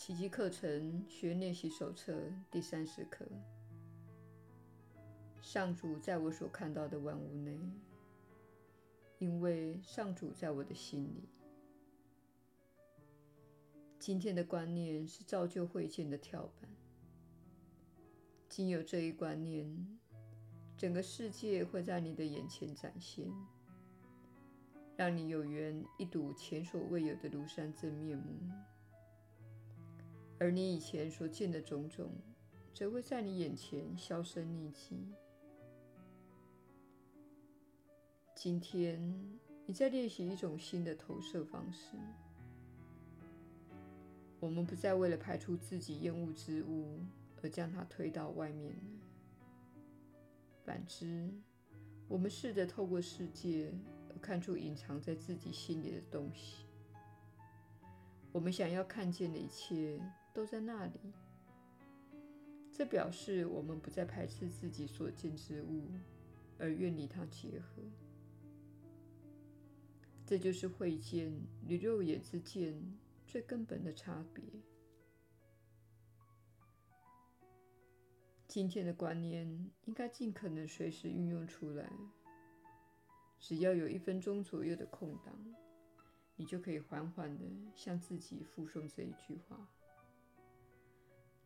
奇迹课程学练习手册第三十课：上主在我所看到的万物内，因为上主在我的心里。今天的观念是造就会见的跳板。经有这一观念，整个世界会在你的眼前展现，让你有缘一睹前所未有的庐山真面目。而你以前所见的种种，则会在你眼前销声匿迹。今天你在练习一种新的投射方式。我们不再为了排除自己厌恶之物而将它推到外面了。反之，我们试着透过世界而看出隐藏在自己心里的东西。我们想要看见的一切都在那里。这表示我们不再排斥自己所见之物，而愿与它结合。这就是慧见与肉眼之见最根本的差别。今天的观念应该尽可能随时运用出来。只要有一分钟左右的空档，你就可以缓缓地向自己复诵这一句话，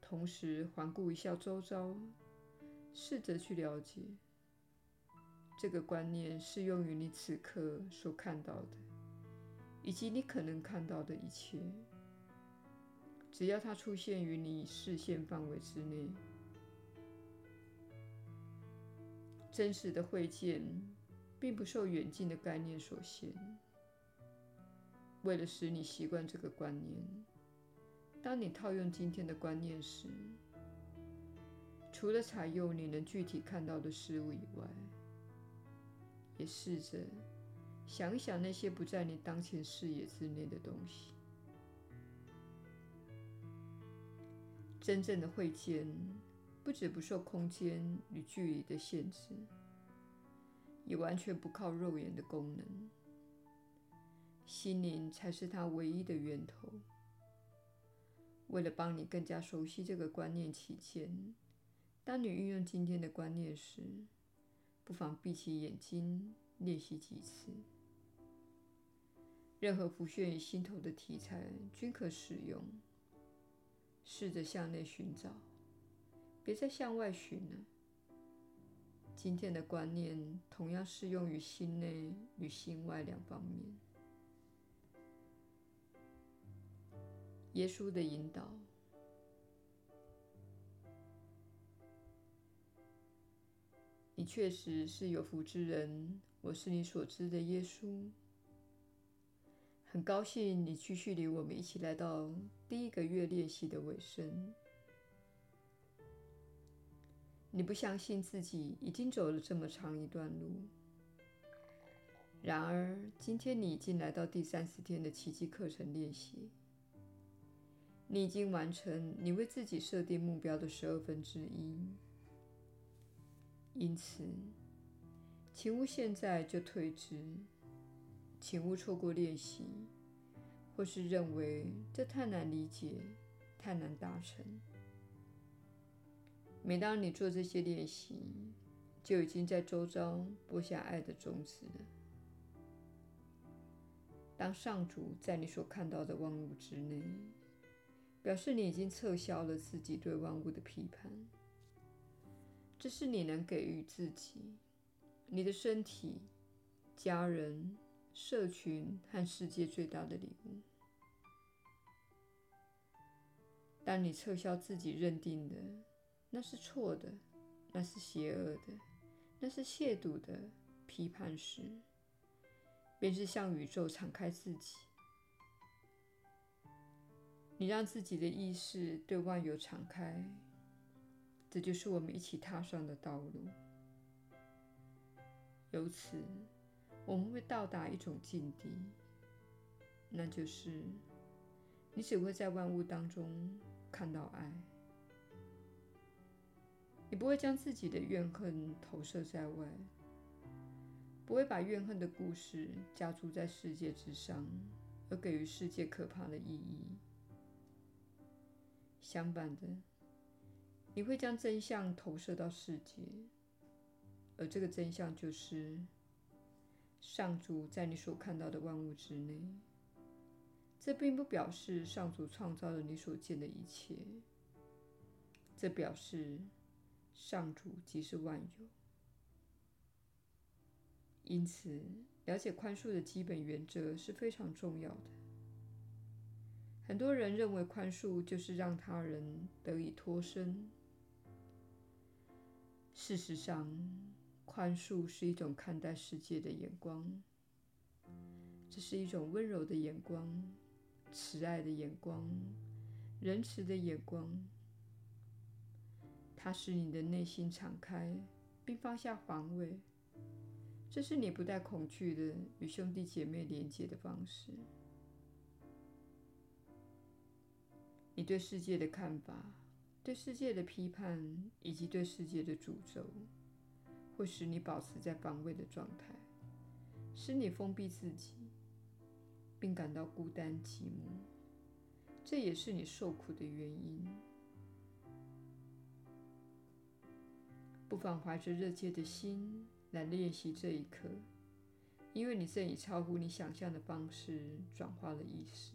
同时环顾一下周遭，试着去了解这个观念适用于你此刻所看到的，以及你可能看到的一切。只要它出现于你视线范围之内。真实的会见，并不受远近的概念所限。为了使你习惯这个观念，当你套用今天的观念时，除了采用你能具体看到的事物以外，也试着想一想那些不在你当前视野之内的东西。真正的会见。不止不受空间与距离的限制，也完全不靠肉眼的功能。心灵才是它唯一的源头。为了帮你更加熟悉这个观念起见，当你运用今天的观念时，不妨闭起眼睛练习几次。任何浮现于心头的题材均可使用。试着向内寻找。别再向外寻了。今天的观念同样适用于心内与心外两方面。耶稣的引导，你确实是有福之人。我是你所知的耶稣。很高兴你继续与我们一起来到第一个月练习的尾声。你不相信自己已经走了这么长一段路，然而今天你已经来到第三十天的奇迹课程练习。你已经完成你为自己设定目标的十二分之一，因此，请勿现在就退之，请勿错过练习，或是认为这太难理解、太难达成。每当你做这些练习，就已经在周遭播下爱的种子了。当上主在你所看到的万物之内，表示你已经撤销了自己对万物的批判。这是你能给予自己、你的身体、家人、社群和世界最大的礼物。当你撤销自己认定的，那是错的，那是邪恶的，那是亵渎的。批判时，便是向宇宙敞开自己。你让自己的意识对万有敞开，这就是我们一起踏上的道路。由此，我们会到达一种境地，那就是你只会在万物当中看到爱。你不会将自己的怨恨投射在外，不会把怨恨的故事加诸在世界之上，而给予世界可怕的意义。相反的，你会将真相投射到世界，而这个真相就是上主在你所看到的万物之内。这并不表示上主创造了你所见的一切，这表示上主即是万有。因此，了解宽恕的基本原则是非常重要的。很多人认为宽恕就是让他人得以脱身。事实上，宽恕是一种看待世界的眼光，这是一种温柔的眼光、慈爱的眼光、仁慈的眼光。它使你的内心敞开，并放下防卫。这是你不带恐惧的与兄弟姐妹连接的方式。你对世界的看法、对世界的批判以及对世界的诅咒，会使你保持在防卫的状态，使你封闭自己，并感到孤单寂寞。这也是你受苦的原因。不妨怀着热切的心来练习这一刻，因为你正以超乎你想象的方式转化了意识。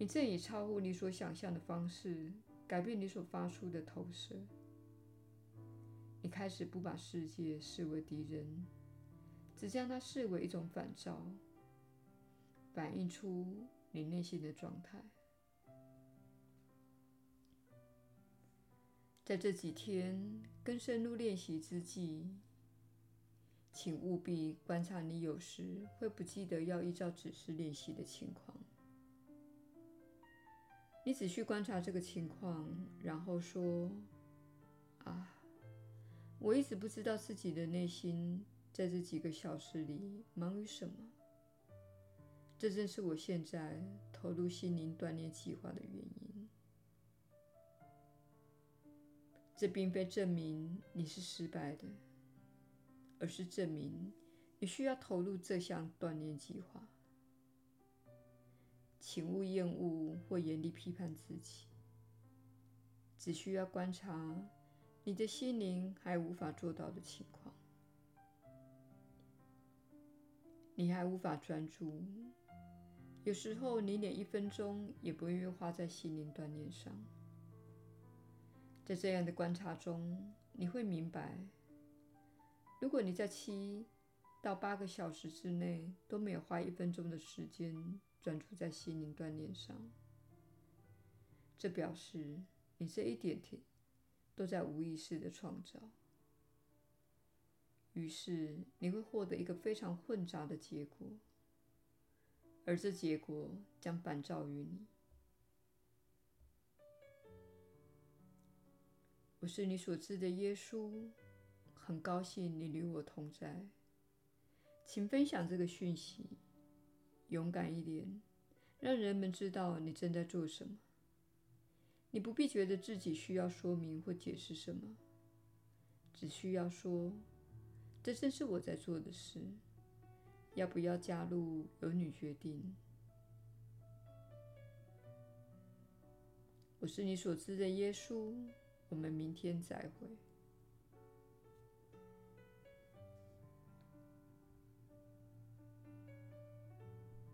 你正以超乎你所想象的方式改变你所发出的投射。你开始不把世界视为敌人，只将它视为一种反照，反映出你内心的状态。在这几天更深入练习之际，请务必观察你有时会不记得要依照指示练习的情况。你仔细观察这个情况，然后说：“啊，我一直不知道自己的内心在这几个小时里忙于什么。这正是我现在投入心灵锻炼计划的原因。这并非证明你是失败的，而是证明你需要投入这项锻炼计划。”请勿厌恶或严厉批判自己，只需要观察你的心灵还无法做到的情况。你还无法专注，有时候你连一分钟也不愿意花在心灵锻炼上。在这样的观察中，你会明白，如果你在七到八个小时之内都没有花一分钟的时间，专注在心灵锻炼上，这表示你这一点点都在无意识的创造。于是你会获得一个非常混杂的结果，而这结果将反照于你。我是你所知的耶稣，很高兴你与我同在，请分享这个讯息。勇敢一点，让人们知道你正在做什么。你不必觉得自己需要说明或解释什么，只需要说：“这正是我在做的事。”要不要加入，由你决定。我是你所知的耶稣。我们明天再会。